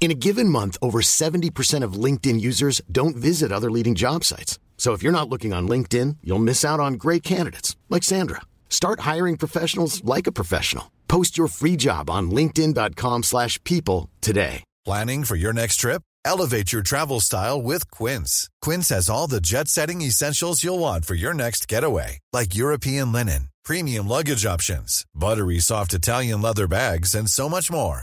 In a given month, over 70% of LinkedIn users don't visit other leading job sites. So if you're not looking on LinkedIn, you'll miss out on great candidates like Sandra. Start hiring professionals like a professional. Post your free job on linkedin.com/people today. Planning for your next trip? Elevate your travel style with Quince. Quince has all the jet-setting essentials you'll want for your next getaway, like European linen, premium luggage options, buttery soft Italian leather bags, and so much more.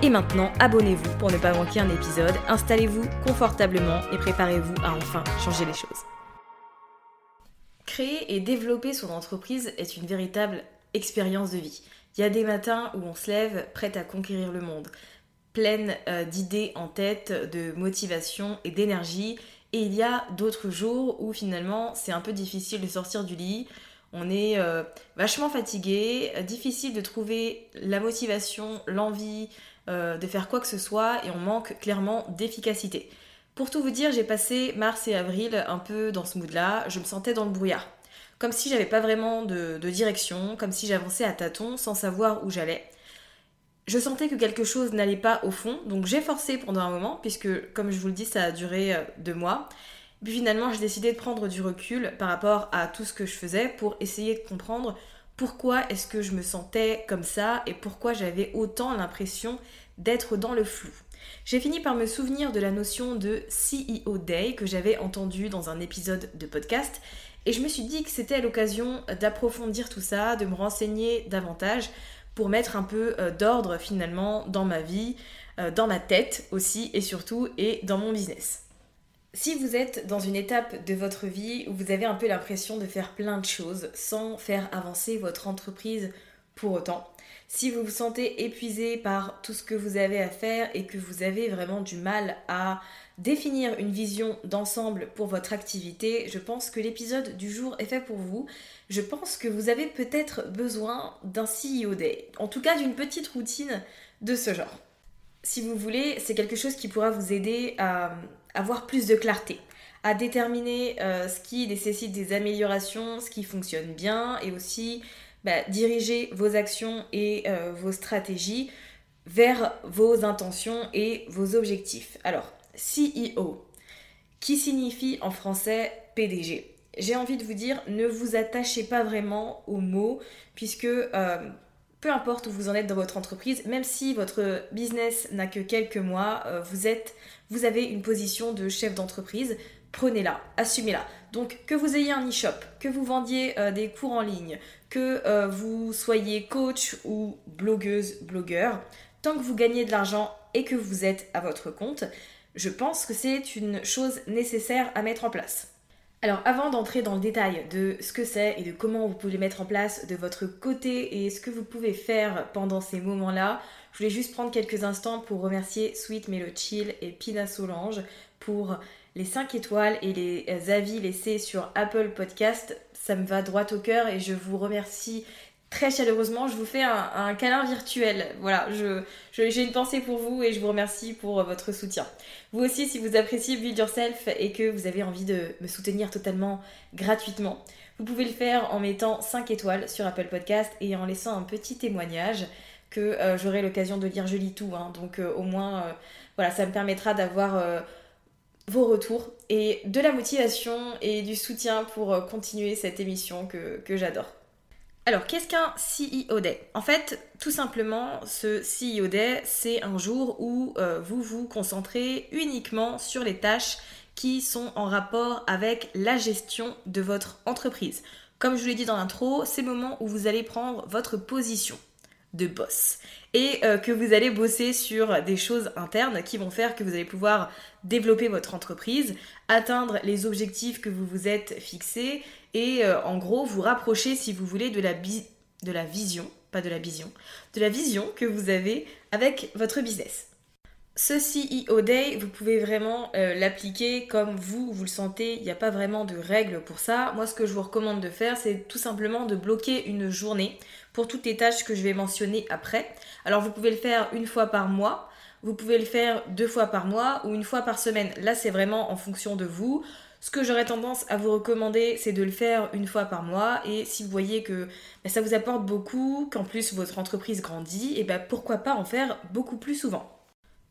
Et maintenant, abonnez-vous pour ne pas manquer un épisode, installez-vous confortablement et préparez-vous à enfin changer les choses. Créer et développer son entreprise est une véritable expérience de vie. Il y a des matins où on se lève prête à conquérir le monde, pleine euh, d'idées en tête, de motivation et d'énergie. Et il y a d'autres jours où finalement c'est un peu difficile de sortir du lit, on est euh, vachement fatigué, difficile de trouver la motivation, l'envie euh, de faire quoi que ce soit et on manque clairement d'efficacité. Pour tout vous dire, j'ai passé mars et avril un peu dans ce mood-là, je me sentais dans le brouillard. Comme si j'avais pas vraiment de, de direction, comme si j'avançais à tâtons sans savoir où j'allais. Je sentais que quelque chose n'allait pas au fond, donc j'ai forcé pendant un moment, puisque comme je vous le dis, ça a duré deux mois. Puis finalement, j'ai décidé de prendre du recul par rapport à tout ce que je faisais pour essayer de comprendre pourquoi est-ce que je me sentais comme ça et pourquoi j'avais autant l'impression d'être dans le flou. J'ai fini par me souvenir de la notion de CEO Day que j'avais entendue dans un épisode de podcast et je me suis dit que c'était l'occasion d'approfondir tout ça, de me renseigner davantage pour mettre un peu euh, d'ordre finalement dans ma vie, euh, dans ma tête aussi et surtout et dans mon business. Si vous êtes dans une étape de votre vie où vous avez un peu l'impression de faire plein de choses sans faire avancer votre entreprise pour autant, si vous vous sentez épuisé par tout ce que vous avez à faire et que vous avez vraiment du mal à définir une vision d'ensemble pour votre activité, je pense que l'épisode du jour est fait pour vous. Je pense que vous avez peut-être besoin d'un CEO Day, en tout cas d'une petite routine de ce genre. Si vous voulez, c'est quelque chose qui pourra vous aider à avoir plus de clarté, à déterminer euh, ce qui nécessite des améliorations, ce qui fonctionne bien et aussi bah, diriger vos actions et euh, vos stratégies vers vos intentions et vos objectifs. Alors, CEO, qui signifie en français PDG. J'ai envie de vous dire, ne vous attachez pas vraiment aux mots, puisque euh, peu importe où vous en êtes dans votre entreprise, même si votre business n'a que quelques mois, vous êtes vous avez une position de chef d'entreprise, prenez-la, assumez-la. Donc que vous ayez un e-shop, que vous vendiez euh, des cours en ligne, que euh, vous soyez coach ou blogueuse, blogueur, tant que vous gagnez de l'argent et que vous êtes à votre compte, je pense que c'est une chose nécessaire à mettre en place. Alors avant d'entrer dans le détail de ce que c'est et de comment vous pouvez mettre en place de votre côté et ce que vous pouvez faire pendant ces moments-là, je voulais juste prendre quelques instants pour remercier Sweet Melo Chill et Pina Solange pour les 5 étoiles et les avis laissés sur Apple Podcast. Ça me va droit au cœur et je vous remercie très chaleureusement. Je vous fais un, câlin virtuel. Voilà, je, j'ai une pensée pour vous et je vous remercie pour votre soutien. Vous aussi, si vous appréciez Build Yourself et que vous avez envie de me soutenir totalement gratuitement, vous pouvez le faire en mettant 5 étoiles sur Apple Podcast et en laissant un petit témoignage que euh, j'aurai l'occasion de lire. Je lis tout, hein. donc euh, au moins, euh, voilà, ça me permettra d'avoir vos retours et de la motivation et du soutien pour continuer cette émission que j'adore. Alors, qu'est-ce qu'un CEO Day? En fait, tout simplement, ce CEO Day, c'est un jour où euh, vous vous concentrez uniquement sur les tâches qui sont en rapport avec la gestion de votre entreprise. Comme je vous l'ai dit dans l'intro, c'est le moment où vous allez prendre votre position de boss et euh, que vous allez bosser sur des choses internes qui vont faire que vous allez pouvoir développer votre entreprise, atteindre les objectifs que vous vous êtes fixés et euh, en gros vous rapprocher si vous voulez de la, vision, pas de la vision, de la vision que vous avez avec votre business. Ce CEO Day, vous pouvez vraiment euh, l'appliquer comme vous, vous le sentez, il n'y a pas vraiment de règles pour ça. Moi, ce que je vous recommande de faire, c'est tout simplement de bloquer une journée pour toutes les tâches que je vais mentionner après. Alors, vous pouvez le faire une fois par mois, vous pouvez le faire deux fois par mois ou une fois par semaine. Là, c'est vraiment en fonction de vous. Ce que j'aurais tendance à vous recommander, c'est de le faire une fois par mois. Et si vous voyez que ben, ça vous apporte beaucoup, qu'en plus votre entreprise grandit, et ben pourquoi pas en faire beaucoup plus souvent.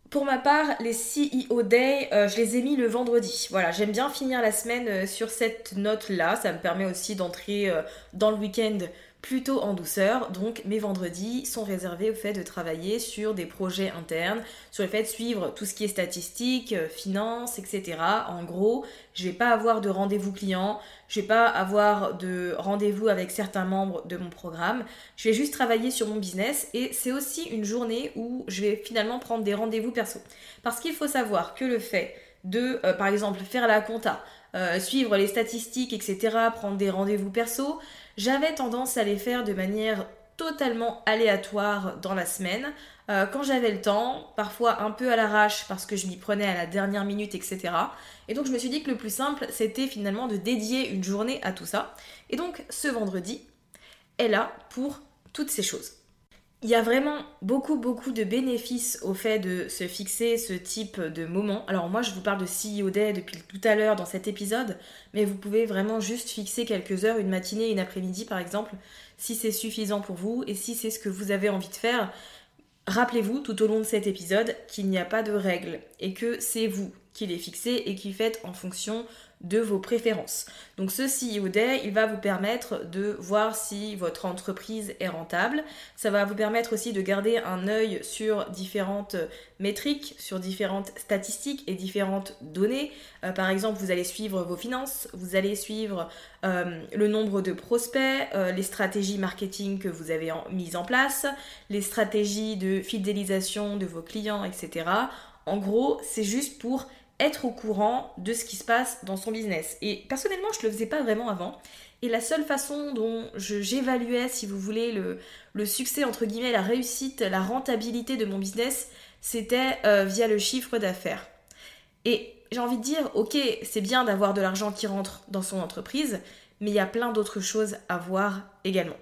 Pour ma part, les CEO Day, euh, je les ai mis le vendredi. Voilà, j'aime bien finir la semaine euh, sur cette note-là. Ça me permet aussi d'entrer euh, dans le week-end plutôt en douceur. Donc mes vendredis sont réservés au fait de travailler sur des projets internes, sur le fait de suivre tout ce qui est statistique, euh, finance, etc. En gros, je vais pas avoir de rendez-vous client, je vais pas avoir de rendez-vous avec certains membres de mon programme. Je vais juste travailler sur mon business et c'est aussi une journée où je vais finalement prendre des rendez-vous perso. Parce qu'il faut savoir que le fait de, euh, par exemple, faire la compta, euh, suivre les statistiques, etc., prendre des rendez-vous perso, j'avais tendance à les faire de manière totalement aléatoire dans la semaine, euh, quand j'avais le temps, parfois un peu à l'arrache parce que je m'y prenais à la dernière minute, etc. Et donc je me suis dit que le plus simple, c'était finalement de dédier une journée à tout ça. Et donc ce vendredi est là pour toutes ces choses. Il y a vraiment beaucoup beaucoup de bénéfices au fait de se fixer ce type de moment. Alors moi je vous parle de CEO Day depuis tout à l'heure dans cet épisode, mais vous pouvez vraiment juste fixer quelques heures, une matinée, une après-midi par exemple, si c'est suffisant pour vous et si c'est ce que vous avez envie de faire. Rappelez-vous tout au long de cet épisode qu'il n'y a pas de règles et que c'est vous qui les fixez et qui faites en fonction de vos préférences. Donc ce CEO Day, il va vous permettre de voir si votre entreprise est rentable. Ça va vous permettre aussi de garder un œil sur différentes métriques, sur différentes statistiques et différentes données. Euh, par exemple, vous allez suivre vos finances, vous allez suivre euh, le nombre de prospects, euh, les stratégies marketing que vous avez mises en place, les stratégies de fidélisation de vos clients, etc. En gros, c'est juste pour être au courant de ce qui se passe dans son business. Et personnellement, je ne le faisais pas vraiment avant. Et la seule façon dont j'évaluais, si vous voulez, le, le, succès, entre guillemets, la réussite, la rentabilité de mon business, c'était euh, via le chiffre d'affaires. Et j'ai envie de dire, ok, c'est bien d'avoir de l'argent qui rentre dans son entreprise, mais il y a plein d'autres choses à voir également.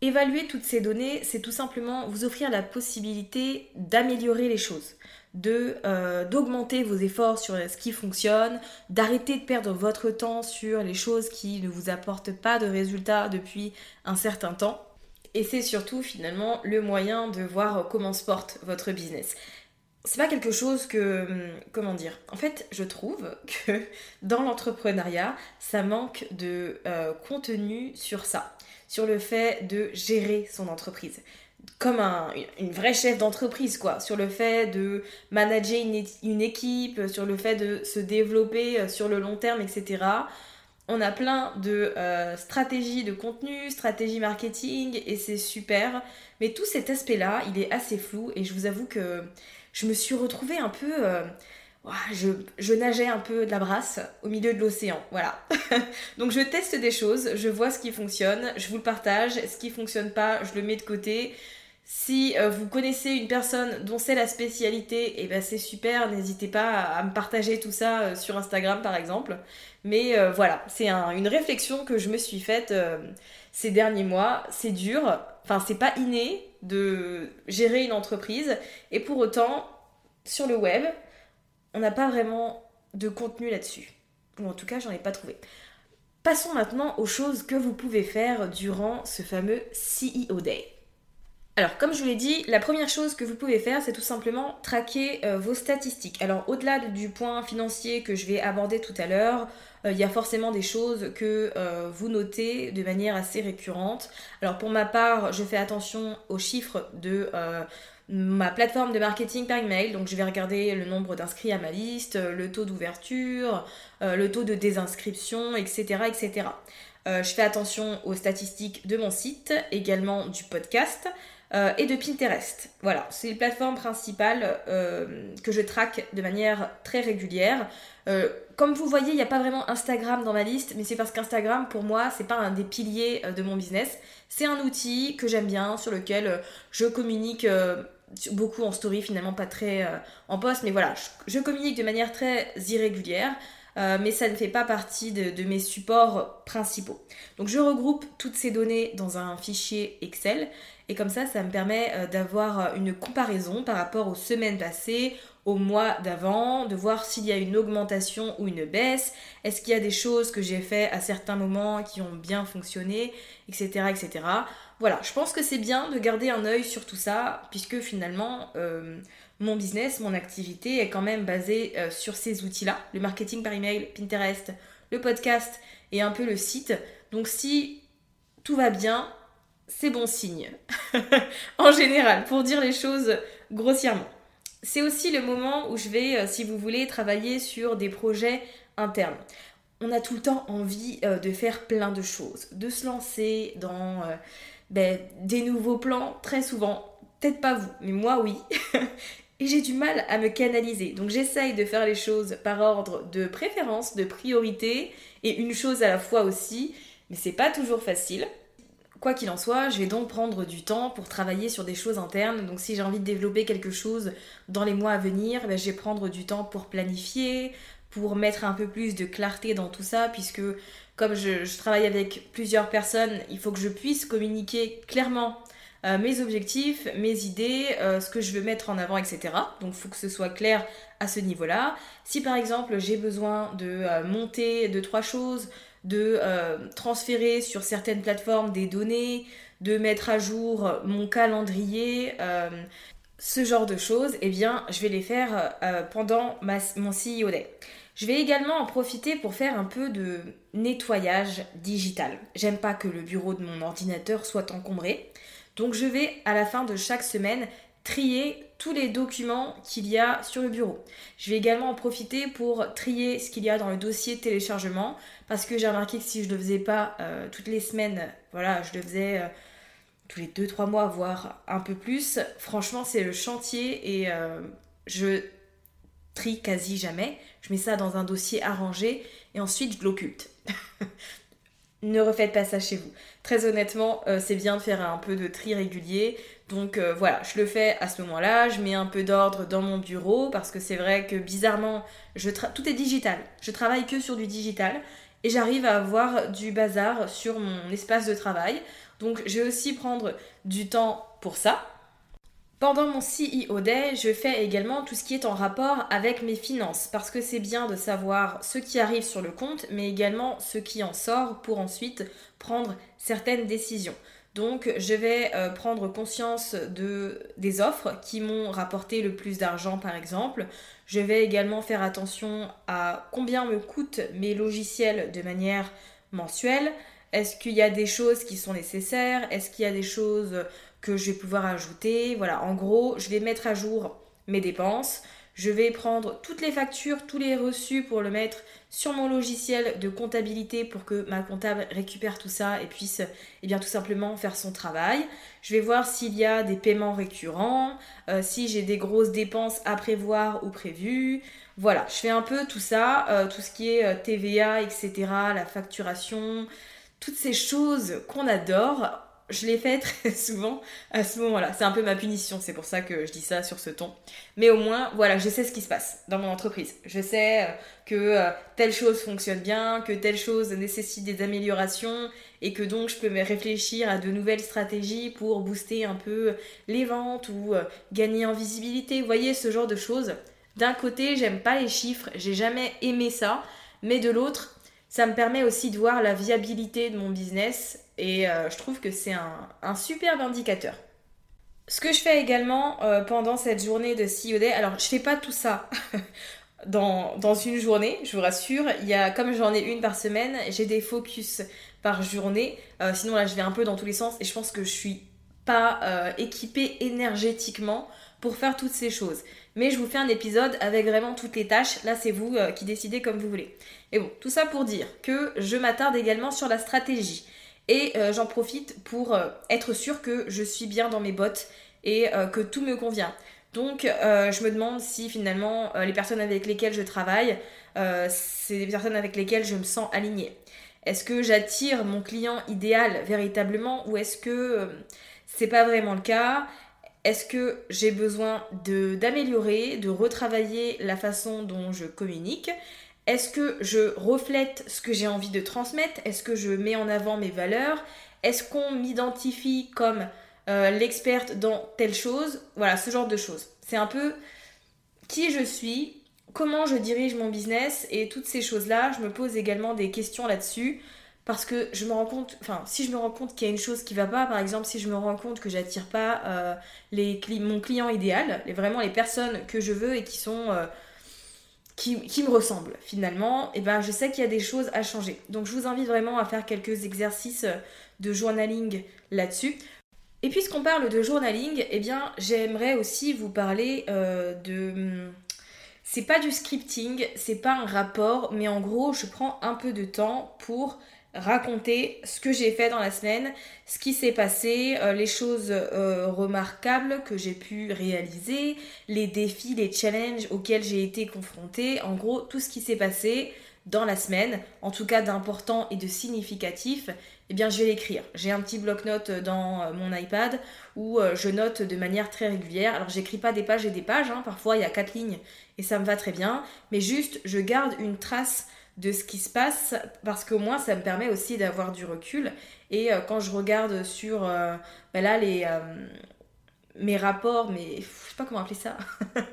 Évaluer toutes ces données, c'est tout simplement vous offrir la possibilité d'améliorer les choses euh, d'augmenter vos efforts sur ce qui fonctionne, d'arrêter de perdre votre temps sur les choses qui ne vous apportent pas de résultats depuis un certain temps. Et c'est surtout finalement le moyen de voir comment se porte votre business. C'est pas quelque chose que hum, comment dire. En fait, je trouve que dans l'entrepreneuriat, ça manque de euh, contenu sur ça, sur le fait de gérer son entreprise comme un, une vraie chef d'entreprise, quoi, sur le fait de manager une, équipe, sur le fait de se développer euh, sur le long terme, etc. On a plein de euh, stratégies de contenu, stratégies marketing, et c'est super. Mais tout cet aspect-là, il est assez flou, et je vous avoue que je me suis retrouvée un peu... Euh, je, nageais un peu de la brasse au milieu de l'océan. Voilà. Donc je teste des choses, je vois ce qui fonctionne, je vous le partage. Ce qui fonctionne pas, je le mets de côté. Si euh, vous connaissez une personne dont c'est la spécialité, et eh ben c'est super, n'hésitez pas à, me partager tout ça euh, sur Instagram par exemple. Mais euh, voilà, c'est une réflexion que je me suis faite ces derniers mois. C'est dur, enfin c'est pas inné de gérer une entreprise, et pour autant, sur le web, on n'a pas vraiment de contenu là-dessus. Ou en tout cas, j'en ai pas trouvé. Passons maintenant aux choses que vous pouvez faire durant ce fameux CEO Day. Alors, comme je vous l'ai dit, la première chose que vous pouvez faire, c'est tout simplement traquer euh, vos statistiques. Alors, au-delà du point financier que je vais aborder tout à l'heure, euh, il y a forcément des choses que euh, vous notez de manière assez récurrente. Alors, pour ma part, je fais attention aux chiffres de ma plateforme de marketing par email. Donc je vais regarder le nombre d'inscrits à ma liste, le taux d'ouverture, euh, le taux de désinscription, etc. etc. Euh, je fais attention aux statistiques de mon site, également du podcast. Euh, et de Pinterest. Voilà, c'est les plateformes principales que je traque de manière très régulière. comme vous voyez, il n'y a pas vraiment Instagram dans ma liste, mais c'est parce qu'Instagram, pour moi, c'est pas un des piliers de mon business. C'est un outil que j'aime bien, sur lequel je communique beaucoup en story finalement, pas très euh, en poste, mais voilà, je, communique de manière très irrégulière, euh, mais ça ne fait pas partie de, mes supports principaux. Donc je regroupe toutes ces données dans un fichier Excel, et comme ça, ça me permet euh, d'avoir une comparaison par rapport aux semaines passées, au mois d'avant, de voir s'il y a une augmentation ou une baisse, est-ce qu'il y a des choses que j'ai fait à certains moments qui ont bien fonctionné, etc. etc. Voilà, je pense que c'est bien de garder un œil sur tout ça, puisque finalement, euh, mon business, mon activité est quand même basée euh, sur ces outils-là, le marketing par email, Pinterest, le podcast et un peu le site. Donc si tout va bien, c'est bon signe. en général, pour dire les choses grossièrement. C'est aussi le moment où je vais, euh, si vous voulez, travailler sur des projets internes. On a tout le temps envie de faire plein de choses, de se lancer dans ben, des nouveaux plans, très souvent. Peut-être pas vous, mais moi oui. et j'ai du mal à me canaliser. Donc j'essaye de faire les choses par ordre de préférence, de priorité, et une chose à la fois aussi, mais c'est pas toujours facile. Quoi qu'il en soit, je vais donc prendre du temps pour travailler sur des choses internes. Donc si j'ai envie de développer quelque chose dans les mois à venir, ben, je vais prendre du temps pour planifier, pour mettre un peu plus de clarté dans tout ça, puisque comme je, travaille avec plusieurs personnes, il faut que je puisse communiquer clairement euh, mes objectifs, mes idées, euh, ce que je veux mettre en avant, etc. Donc il faut que ce soit clair à ce niveau-là. Si par exemple j'ai besoin de euh, monter deux, trois choses, de transférer sur certaines plateformes des données, de mettre à jour mon calendrier, ce genre de choses, eh bien je vais les faire pendant mon CEO Day. Je vais également en profiter pour faire un peu de nettoyage digital. J'aime pas que le bureau de mon ordinateur soit encombré. Donc je vais à la fin de chaque semaine trier tous les documents qu'il y a sur le bureau. Je vais également en profiter pour trier ce qu'il y a dans le dossier téléchargement parce que j'ai remarqué que si je ne le faisais pas euh, toutes les semaines, voilà, je le faisais euh, tous les 2-3 mois, voire un peu plus, franchement c'est le chantier et euh, je trie quasi jamais. Je mets ça dans un dossier arrangé et ensuite je l'occulte. ne refaites pas ça chez vous. Très honnêtement, euh, c'est bien de faire un peu de tri régulier. Donc euh, voilà, je le fais à ce moment-là, je mets un peu d'ordre dans mon bureau parce que c'est vrai que bizarrement, tout est digital. Je travaille que sur du digital et j'arrive à avoir du bazar sur mon espace de travail. Donc je vais aussi prendre du temps pour ça, pendant mon CEO Day, je fais également tout ce qui est en rapport avec mes finances, parce que c'est bien de savoir ce qui arrive sur le compte, mais également ce qui en sort pour ensuite prendre certaines décisions. Donc je vais euh, prendre conscience de, des offres qui m'ont rapporté le plus d'argent par exemple. Je vais également faire attention à combien me coûtent mes logiciels de manière mensuelle. Est-ce qu'il y a des choses qui sont nécessaires? Est-ce qu'il y a des choses que je vais pouvoir ajouter. Voilà, en gros, je vais mettre à jour mes dépenses. Je vais prendre toutes les factures, tous les reçus pour le mettre sur mon logiciel de comptabilité pour que ma comptable récupère tout ça et puisse eh bien, tout simplement faire son travail. Je vais voir s'il y a des paiements récurrents, euh, si j'ai des grosses dépenses à prévoir ou prévues. Voilà, je fais un peu tout ça, euh, tout ce qui est euh, TVA, etc., la facturation, toutes ces choses qu'on adore je l'ai fait très souvent à ce moment-là. C'est un peu ma punition, c'est pour ça que je dis ça sur ce ton. Mais au moins, voilà, je sais ce qui se passe dans mon entreprise. Je sais euh, que euh, telle chose fonctionne bien, que telle chose nécessite des améliorations et que donc je peux réfléchir à de nouvelles stratégies pour booster un peu les ventes ou euh, gagner en visibilité. Vous voyez, ce genre de choses. D'un côté, j'aime pas les chiffres, j'ai jamais aimé ça, mais de l'autre, ça me permet aussi de voir la viabilité de mon business et euh, je trouve que c'est un, superbe indicateur. Ce que je fais également euh, pendant cette journée de CEO Day, alors je fais pas tout ça dans, une journée, je vous rassure. Il y a, comme j'en ai une par semaine, j'ai des focus par journée. Euh, sinon là je vais un peu dans tous les sens et je pense que je suis pas équipée énergétiquement pour faire toutes ces choses. Mais je vous fais un épisode avec vraiment toutes les tâches. Là, c'est vous qui décidez comme vous voulez. Et bon, tout ça pour dire que je m'attarde également sur la stratégie. Et euh, j'en profite pour euh, être sûr que je suis bien dans mes bottes et euh, que tout me convient. Donc je me demande si finalement les personnes avec lesquelles je travaille, c'est des personnes avec lesquelles je me sens alignée. Est-ce que j'attire mon client idéal véritablement ou est-ce que c'est pas vraiment le cas? Est-ce que j'ai besoin d'améliorer, de retravailler la façon dont je communique? Est-ce que je reflète ce que j'ai envie de transmettre? Est-ce que je mets en avant mes valeurs? Est-ce qu'on m'identifie comme euh, l'experte dans telle chose? Voilà, ce genre de choses. C'est un peu qui je suis, comment je dirige mon business et toutes ces choses-là. Je me pose également des questions là-dessus parce que je me rends compte, enfin, si je me rends compte qu'il y a une chose qui va pas, par exemple, si je me rends compte que j'attire pas euh, mon client idéal, vraiment les personnes que je veux et qui sont euh, qui, me ressemble finalement, et eh ben je sais qu'il y a des choses à changer. Donc je vous invite vraiment à faire quelques exercices de journaling là-dessus. Et puisqu'on parle de journaling, eh bien j'aimerais aussi vous parler euh, de... C'est pas du scripting, c'est pas un rapport, mais en gros je prends un peu de temps pour raconter ce que j'ai fait dans la semaine, ce qui s'est passé, euh, les choses euh, remarquables que j'ai pu réaliser, les défis, les challenges auxquels j'ai été confrontée, en gros tout ce qui s'est passé dans la semaine, en tout cas d'important et de significatif, eh bien je vais l'écrire. J'ai un petit bloc-notes dans euh, mon iPad où je note de manière très régulière. Alors j'écris pas des pages et des pages, hein. parfois il y a quatre lignes et ça me va très bien, mais juste je garde une trace de ce qui se passe parce qu'au moins ça me permet aussi d'avoir du recul. Et euh, quand je regarde sur euh, ben là euh, mes rapports mais je sais pas comment appeler ça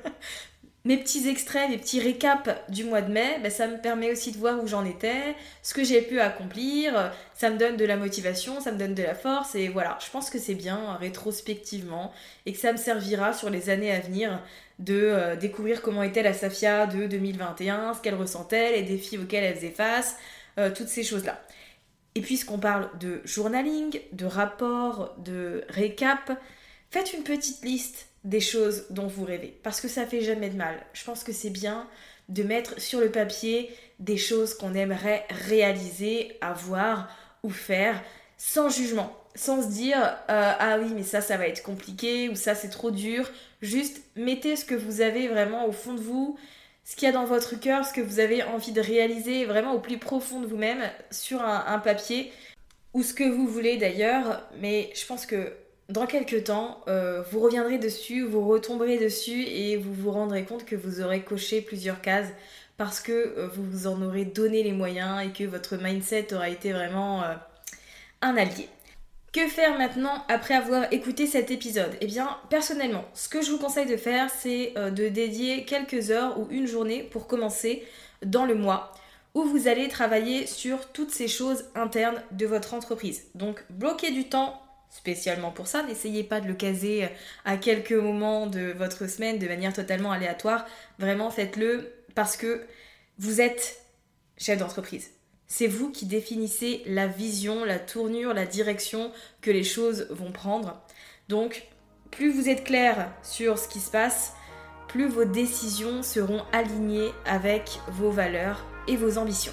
mes petits extraits, mes petits récaps du mois de mai, ben ça me permet aussi de voir où j'en étais, ce que j'ai pu accomplir, ça me donne de la motivation, ça me donne de la force, et voilà, je pense que c'est bien rétrospectivement, et que ça me servira sur les années à venir de euh, découvrir comment était la Safia de 2021, ce qu'elle ressentait, les défis auxquels elle faisait face, euh, toutes ces choses-là. Et puisqu'on parle de journaling, de rapport, de récap, faites une petite liste des choses dont vous rêvez. Parce que ça fait jamais de mal. Je pense que c'est bien de mettre sur le papier des choses qu'on aimerait réaliser, avoir ou faire sans jugement. Sans se dire euh, ah oui mais ça ça va être compliqué ou ça c'est trop dur. Juste mettez ce que vous avez vraiment au fond de vous, ce qu'il y a dans votre cœur, ce que vous avez envie de réaliser vraiment au plus profond de vous-même sur un papier ou ce que vous voulez d'ailleurs. Mais je pense que dans quelques temps, euh, vous reviendrez dessus, vous retomberez dessus et vous vous rendrez compte que vous aurez coché plusieurs cases parce que euh, vous vous en aurez donné les moyens et que votre mindset aura été vraiment euh, un allié. Que faire maintenant après avoir écouté cet épisode? Eh bien, personnellement, ce que je vous conseille de faire, c'est de dédier quelques heures ou une journée pour commencer dans le mois où vous allez travailler sur toutes ces choses internes de votre entreprise. Donc, bloquez du temps spécialement pour ça. N'essayez pas de le caser à quelques moments de votre semaine de manière totalement aléatoire. Vraiment, faites-le parce que vous êtes chef d'entreprise. C'est vous qui définissez la vision, la tournure, la direction que les choses vont prendre. Donc, plus vous êtes clair sur ce qui se passe, plus vos décisions seront alignées avec vos valeurs et vos ambitions.